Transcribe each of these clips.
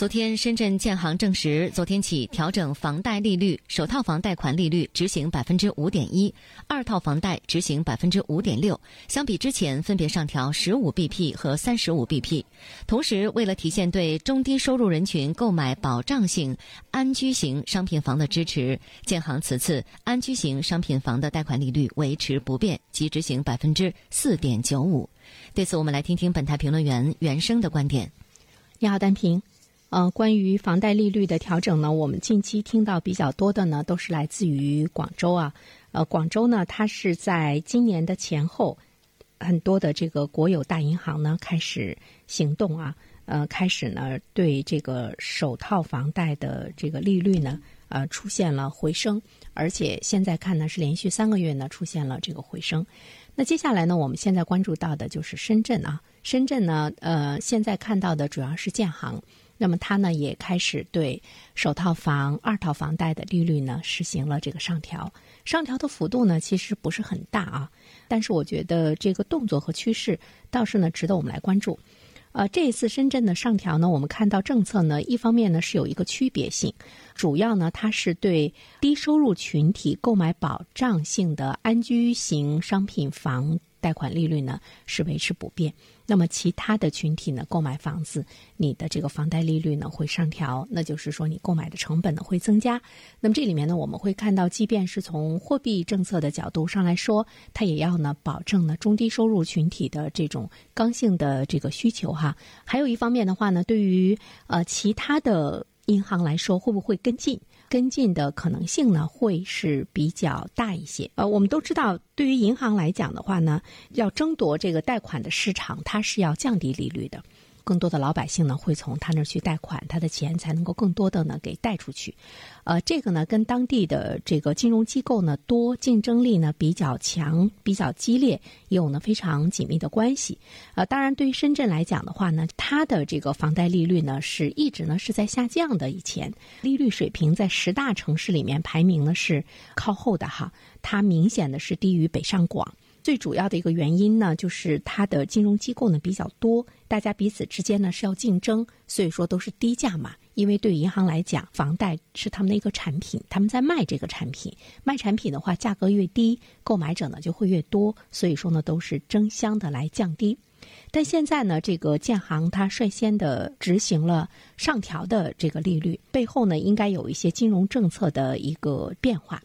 昨天，深圳建行证实，昨天起调整房贷利率，首套房贷款利率执行百分之五点一，二套房贷执行百分之五点六，相比之前分别上调十五 BP 和三十五 BP。同时，为了体现对中低收入人群购买保障性安居型商品房的支持，建行此次安居型商品房的贷款利率维持不变，即执行百分之四点九五。对此，我们来听听本台评论员袁生的观点。你好，单平。呃，关于房贷利率的调整呢，我们近期听到比较多的呢，都是来自于广州啊。呃，广州呢，它是在今年的前后，很多的这个国有大银行呢开始行动啊，呃，开始呢对这个首套房贷的这个利率呢，呃，出现了回升，而且现在看呢是连续三个月呢出现了这个回升。那接下来呢，我们现在关注到的就是深圳啊，深圳呢，呃，现在看到的主要是建行。那么它呢也开始对首套房、二套房贷的利率呢实行了这个上调，上调的幅度呢其实不是很大啊，但是我觉得这个动作和趋势倒是呢值得我们来关注。呃，这一次深圳的上调呢，我们看到政策呢一方面呢是有一个区别性，主要呢它是对低收入群体购买保障性的安居型商品房。贷款利率呢是维持不变，那么其他的群体呢购买房子，你的这个房贷利率呢会上调，那就是说你购买的成本呢会增加。那么这里面呢我们会看到，即便是从货币政策的角度上来说，它也要呢保证呢中低收入群体的这种刚性的这个需求哈。还有一方面的话呢，对于呃其他的银行来说，会不会跟进？跟进的可能性呢，会是比较大一些。呃，我们都知道，对于银行来讲的话呢，要争夺这个贷款的市场，它是要降低利率的。更多的老百姓呢，会从他那儿去贷款，他的钱才能够更多的呢给贷出去。呃，这个呢，跟当地的这个金融机构呢多、竞争力呢比较强、比较激烈，也有呢非常紧密的关系。呃，当然，对于深圳来讲的话呢，它的这个房贷利率呢是一直呢是在下降的。以前利率水平在十大城市里面排名呢是靠后的哈，它明显的是低于北上广。最主要的一个原因呢，就是它的金融机构呢比较多，大家彼此之间呢是要竞争，所以说都是低价嘛。因为对银行来讲，房贷是他们的一个产品，他们在卖这个产品，卖产品的话，价格越低，购买者呢就会越多，所以说呢都是争相的来降低。但现在呢，这个建行它率先的执行了上调的这个利率，背后呢应该有一些金融政策的一个变化。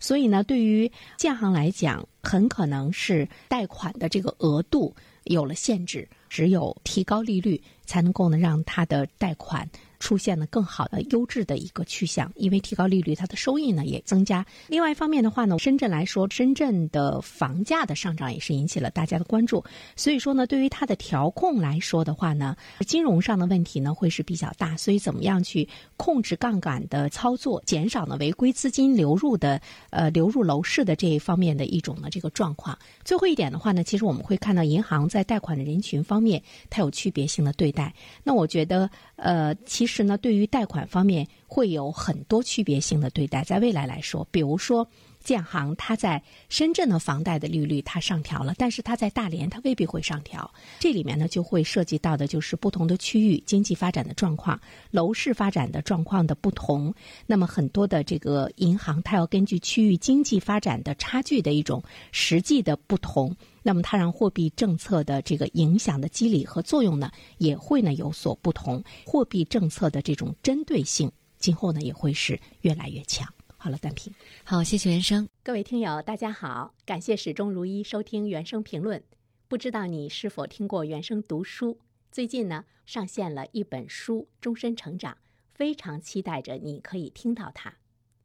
所以呢，对于建行来讲，很可能是贷款的这个额度有了限制，只有提高利率，才能够呢让它的贷款。出现了更好的优质的一个去向，因为提高利率，它的收益呢也增加。另外一方面的话呢，深圳来说，深圳的房价的上涨也是引起了大家的关注。所以说呢，对于它的调控来说的话呢，金融上的问题呢会是比较大。所以怎么样去控制杠杆的操作，减少呢违规资金流入的呃流入楼市的这一方面的一种呢这个状况。最后一点的话呢，其实我们会看到银行在贷款的人群方面，它有区别性的对待。那我觉得呃，其实。呢，对于贷款方面会有很多区别性的对待。在未来来说，比如说建行，它在深圳的房贷的利率它上调了，但是它在大连它未必会上调。这里面呢就会涉及到的就是不同的区域经济发展的状况、楼市发展的状况的不同。那么很多的这个银行，它要根据区域经济发展的差距的一种实际的不同。那么，它让货币政策的这个影响的机理和作用呢，也会呢有所不同。货币政策的这种针对性，今后呢也会是越来越强。好了，单评。好，谢谢原生。各位听友，大家好，感谢始终如一收听原生评论。不知道你是否听过原生读书？最近呢，上线了一本书《终身成长》，非常期待着你可以听到它。《